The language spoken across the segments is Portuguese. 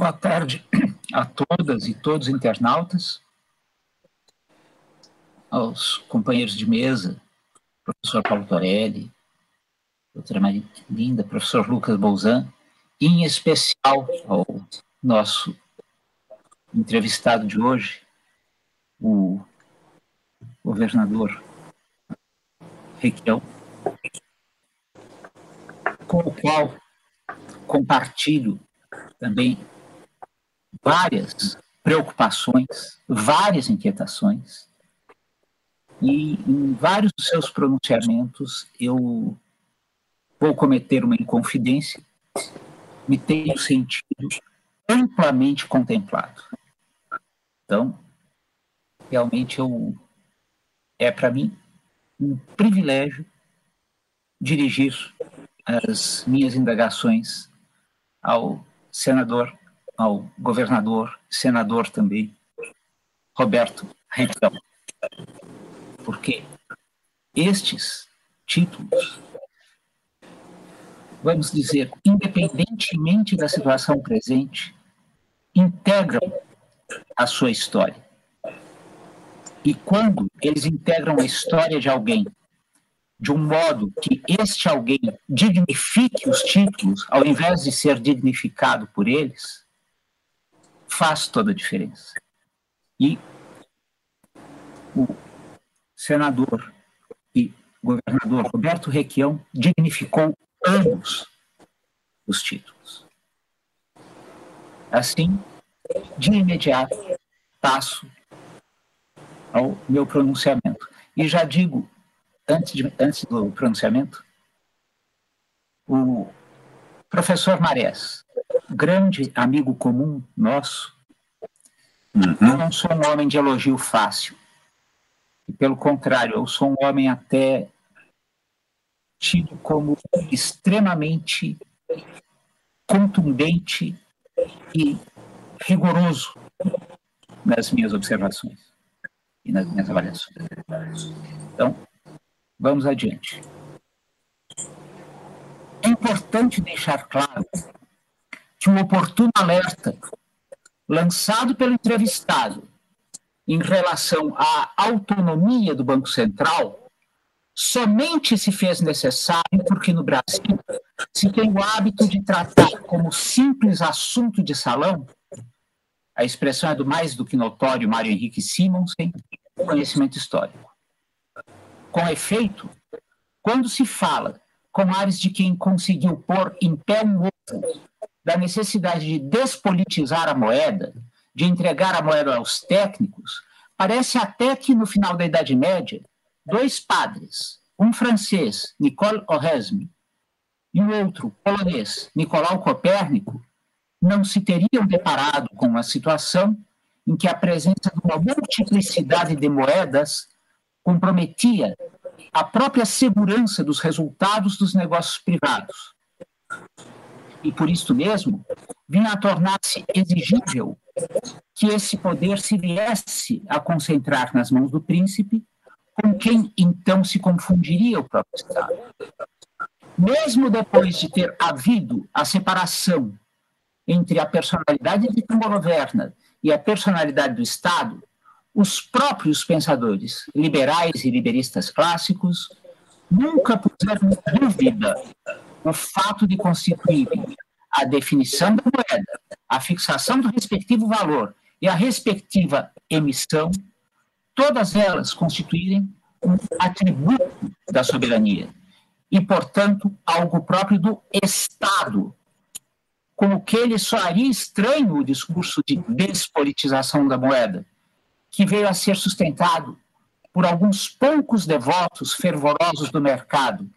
Boa tarde a todas e todos os internautas, aos companheiros de mesa, professor Paulo Torelli, doutora Maria Linda, professor Lucas Bolzan, e em especial ao nosso entrevistado de hoje, o governador Requião, com o qual compartilho também várias preocupações, várias inquietações, e em vários dos seus pronunciamentos eu vou cometer uma inconfidência, me tenho sentido amplamente contemplado. Então, realmente eu é para mim um privilégio dirigir as minhas indagações ao senador, ao governador, senador também, Roberto Reitão. Porque estes títulos, vamos dizer, independentemente da situação presente, integram a sua história. E quando eles integram a história de alguém de um modo que este alguém dignifique os títulos, ao invés de ser dignificado por eles, faz toda a diferença. E o senador e governador Roberto Requião dignificou ambos os títulos. Assim, de imediato, passo ao meu pronunciamento. E já digo antes, de, antes do pronunciamento, o professor Marés, grande amigo comum nosso, uhum. eu não sou um homem de elogio fácil. E, pelo contrário, eu sou um homem até tido como extremamente contundente e rigoroso nas minhas observações e nas minhas avaliações. Então, Vamos adiante. É importante deixar claro que o oportuno alerta lançado pelo entrevistado em relação à autonomia do Banco Central somente se fez necessário porque no Brasil se tem o hábito de tratar como simples assunto de salão, a expressão é do mais do que notório Mário Henrique Simonsen, conhecimento histórico. Com efeito, quando se fala com ares de quem conseguiu pôr em pé um ovo da necessidade de despolitizar a moeda, de entregar a moeda aos técnicos, parece até que no final da Idade Média, dois padres, um francês, Nicole Oresme, e o outro polonês, Nicolau Copérnico, não se teriam deparado com uma situação em que a presença de uma multiplicidade de moedas comprometia a própria segurança dos resultados dos negócios privados. E por isso mesmo, vinha a tornar-se exigível que esse poder se viesse a concentrar nas mãos do príncipe, com quem então se confundiria o próprio Estado. Mesmo depois de ter havido a separação entre a personalidade de quem governa e a personalidade do Estado, os próprios pensadores liberais e liberistas clássicos nunca puseram em dúvida o fato de constituírem a definição da moeda, a fixação do respectivo valor e a respectiva emissão, todas elas constituírem um atributo da soberania e, portanto, algo próprio do Estado, com o que ele soaria estranho o discurso de despolitização da moeda, que veio a ser sustentado por alguns poucos devotos fervorosos do mercado,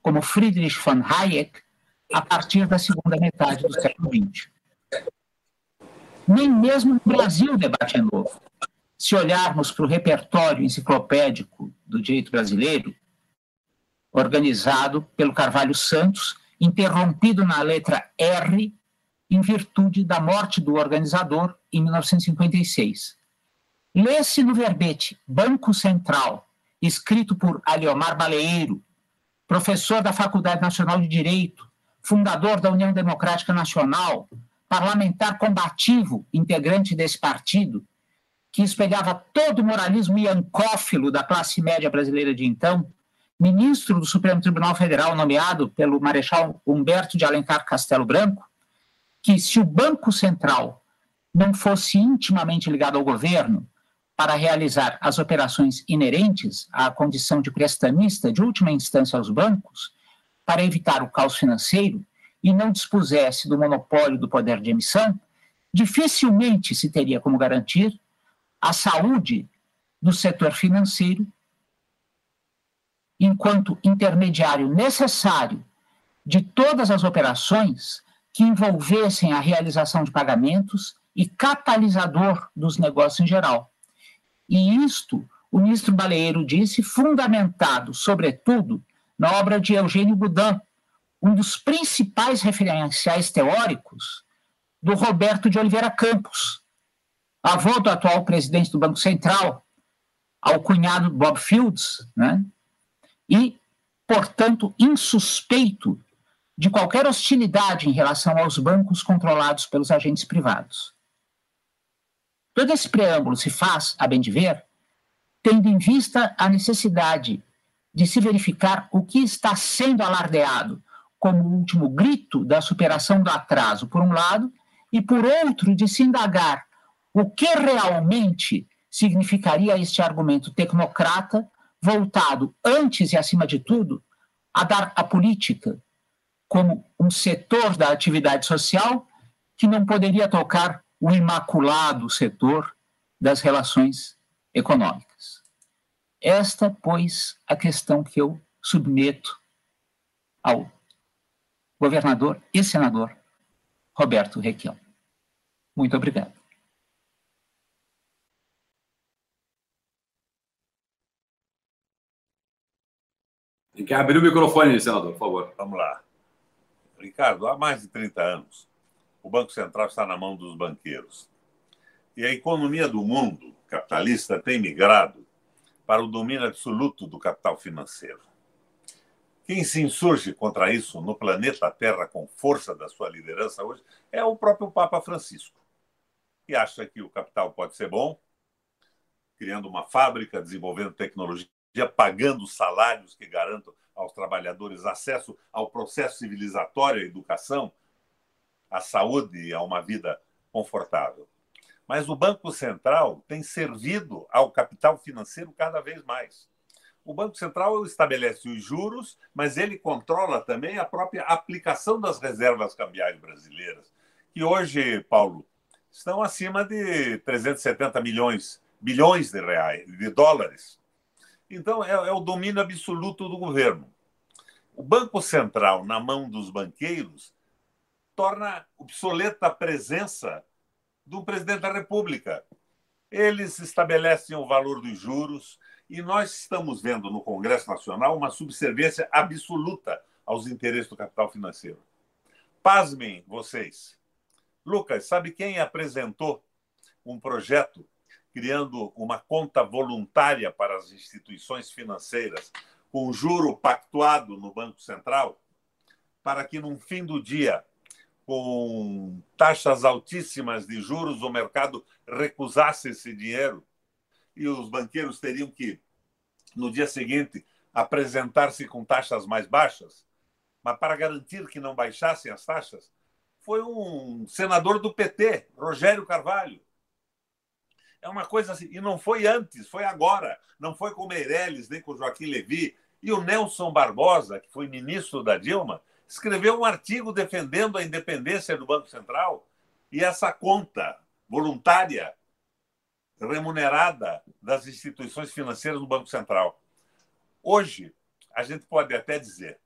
como Friedrich von Hayek, a partir da segunda metade do século XX. Nem mesmo no Brasil o debate é novo. Se olharmos para o repertório enciclopédico do direito brasileiro, organizado pelo Carvalho Santos, interrompido na letra R, em virtude da morte do organizador em 1956 Lê-se no verbete Banco Central, escrito por Aliomar Baleeiro, professor da Faculdade Nacional de Direito, fundador da União Democrática Nacional, parlamentar combativo, integrante desse partido, que espelhava todo o moralismo iancófilo da classe média brasileira de então, ministro do Supremo Tribunal Federal nomeado pelo Marechal Humberto de Alencar Castelo Branco, que se o Banco Central não fosse intimamente ligado ao governo para realizar as operações inerentes à condição de prestamista de última instância aos bancos, para evitar o caos financeiro, e não dispusesse do monopólio do poder de emissão, dificilmente se teria como garantir a saúde do setor financeiro enquanto intermediário necessário de todas as operações que envolvessem a realização de pagamentos e catalisador dos negócios em geral. E isto, o ministro Baleiro disse, fundamentado, sobretudo, na obra de Eugênio Boudin, um dos principais referenciais teóricos do Roberto de Oliveira Campos, avô do atual presidente do Banco Central, ao cunhado Bob Fields, né? e, portanto, insuspeito de qualquer hostilidade em relação aos bancos controlados pelos agentes privados. Todo esse preâmbulo se faz, a bem de ver, tendo em vista a necessidade de se verificar o que está sendo alardeado como o último grito da superação do atraso, por um lado, e por outro, de se indagar o que realmente significaria este argumento tecnocrata, voltado, antes e acima de tudo, a dar à política como um setor da atividade social que não poderia tocar o imaculado setor das relações econômicas. Esta, pois, a questão que eu submeto ao governador e senador Roberto Requião. Muito obrigado. Tem que abrir o microfone, senador, por favor. Vamos lá. Ricardo, há mais de 30 anos, o Banco Central está na mão dos banqueiros. E a economia do mundo capitalista tem migrado para o domínio absoluto do capital financeiro. Quem se insurge contra isso no planeta Terra com força da sua liderança hoje é o próprio Papa Francisco, que acha que o capital pode ser bom, criando uma fábrica, desenvolvendo tecnologia, pagando salários que garantam aos trabalhadores acesso ao processo civilizatório, à educação, à saúde e a uma vida confortável. Mas o Banco Central tem servido ao capital financeiro cada vez mais o Banco Central estabelece os juros, mas ele controla também a própria aplicação das reservas cambiais brasileiras, que hoje, Paulo, estão acima de 370 milhões, bilhões de reais, de dólares. Então, é, é o domínio absoluto do governo. O Banco Central, na mão dos banqueiros, torna obsoleta a presença do presidente da República. Eles estabelecem o valor dos juros, e nós estamos vendo no Congresso Nacional uma subserviência absoluta aos interesses do capital financeiro. Pasmem vocês. Lucas, sabe quem apresentou um projeto criando uma conta voluntária para as instituições financeiras com juro pactuado no Banco Central, para que, no fim do dia, com taxas altíssimas de juros, o mercado recusasse esse dinheiro e os banqueiros teriam que, no dia seguinte, apresentar-se com taxas mais baixas, mas para garantir que não baixassem as taxas, foi um senador do PT, Rogério Carvalho. É uma coisa assim, e não foi antes, foi agora. Não foi com Meirelles, nem com Joaquim Levy. E o Nelson Barbosa, que foi ministro da Dilma, escreveu um artigo defendendo a independência do Banco Central e essa conta voluntária remunerada das instituições financeiras no Banco Central. Hoje, a gente pode até dizer,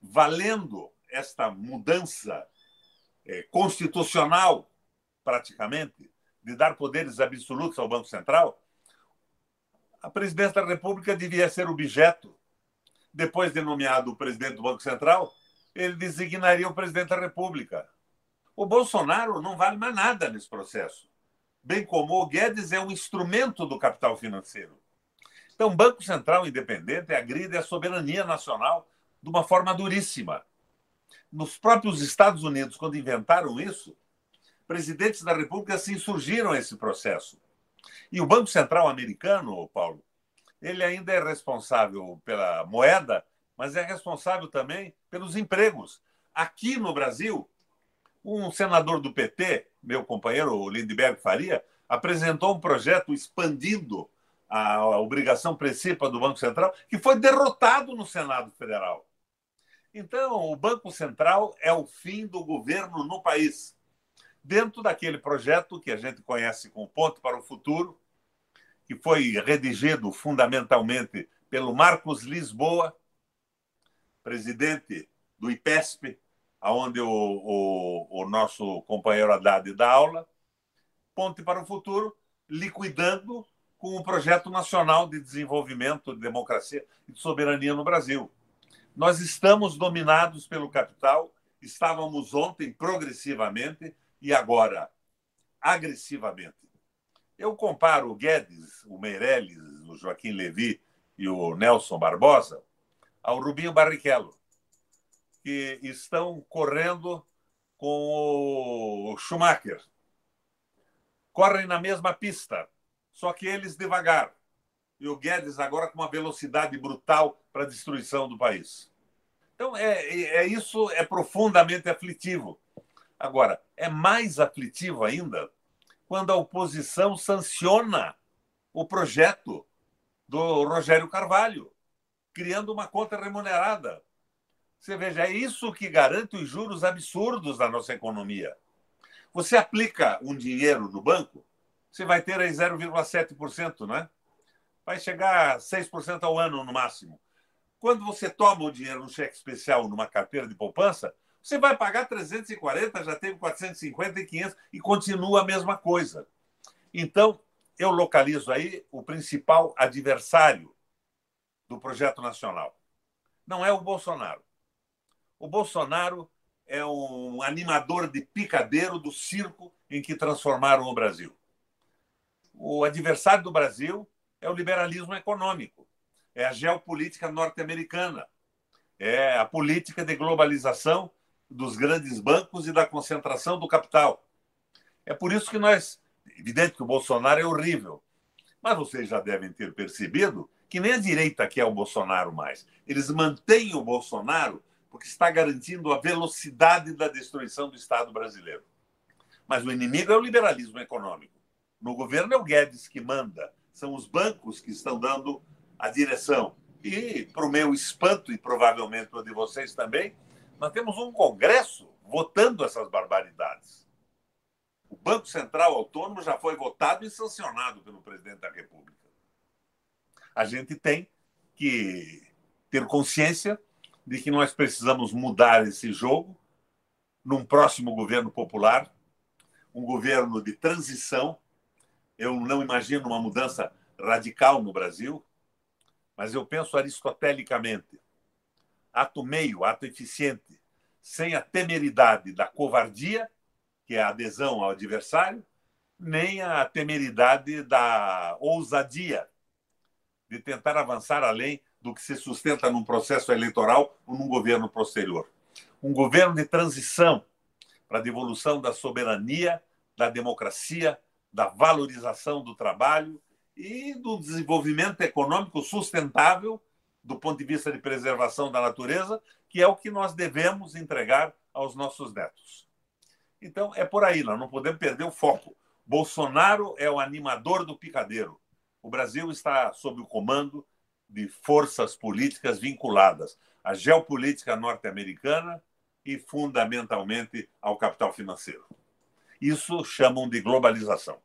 valendo esta mudança é, constitucional, praticamente, de dar poderes absolutos ao Banco Central, a presidência da República devia ser objeto, depois de nomeado o presidente do Banco Central, ele designaria o presidente da República. O Bolsonaro não vale mais nada nesse processo bem como o Guedes é um instrumento do capital financeiro. Então, Banco Central independente agride a soberania nacional de uma forma duríssima. Nos próprios Estados Unidos, quando inventaram isso, presidentes da República se insurgiram a esse processo. E o Banco Central americano, Paulo, ele ainda é responsável pela moeda, mas é responsável também pelos empregos. Aqui no Brasil, um senador do PT, meu companheiro Lindbergh Faria, apresentou um projeto expandindo a obrigação principal do Banco Central, que foi derrotado no Senado Federal. Então, o Banco Central é o fim do governo no país. Dentro daquele projeto que a gente conhece como Ponto para o Futuro, que foi redigido fundamentalmente pelo Marcos Lisboa, presidente do IPESP, onde o, o, o nosso companheiro Haddad dá aula, Ponte para o Futuro, liquidando com o Projeto Nacional de Desenvolvimento de Democracia e de Soberania no Brasil. Nós estamos dominados pelo capital, estávamos ontem progressivamente e agora agressivamente. Eu comparo o Guedes, o Meirelles, o Joaquim Levi e o Nelson Barbosa ao Rubinho Barrichello, que estão correndo com o Schumacher. Correm na mesma pista, só que eles devagar. E o Guedes agora com uma velocidade brutal para a destruição do país. Então, é, é, isso é profundamente aflitivo. Agora, é mais aflitivo ainda quando a oposição sanciona o projeto do Rogério Carvalho, criando uma conta remunerada. Você veja, é isso que garante os juros absurdos da nossa economia. Você aplica um dinheiro no banco, você vai ter aí 0,7%, né? Vai chegar a 6% ao ano no máximo. Quando você toma o dinheiro no cheque especial numa carteira de poupança, você vai pagar 340, já teve 450 e 500 e continua a mesma coisa. Então, eu localizo aí o principal adversário do projeto nacional. Não é o Bolsonaro. O Bolsonaro é um animador de picadeiro do circo em que transformaram o Brasil. O adversário do Brasil é o liberalismo econômico, é a geopolítica norte-americana, é a política de globalização dos grandes bancos e da concentração do capital. É por isso que nós. Evidente que o Bolsonaro é horrível, mas vocês já devem ter percebido que nem a direita quer o Bolsonaro mais. Eles mantêm o Bolsonaro porque está garantindo a velocidade da destruição do Estado brasileiro. Mas o inimigo é o liberalismo econômico. No governo é o Guedes que manda, são os bancos que estão dando a direção. E, para o meu espanto, e provavelmente o de vocês também, nós temos um Congresso votando essas barbaridades. O Banco Central Autônomo já foi votado e sancionado pelo presidente da República. A gente tem que ter consciência de que nós precisamos mudar esse jogo num próximo governo popular, um governo de transição. Eu não imagino uma mudança radical no Brasil, mas eu penso aristotelicamente ato meio, ato eficiente, sem a temeridade da covardia, que é a adesão ao adversário, nem a temeridade da ousadia de tentar avançar além do que se sustenta num processo eleitoral ou num governo posterior. Um governo de transição para a devolução da soberania, da democracia, da valorização do trabalho e do desenvolvimento econômico sustentável do ponto de vista de preservação da natureza, que é o que nós devemos entregar aos nossos netos. Então, é por aí, nós não podemos perder o foco. Bolsonaro é o animador do picadeiro. O Brasil está sob o comando de forças políticas vinculadas à geopolítica norte-americana e, fundamentalmente, ao capital financeiro. Isso chamam de globalização.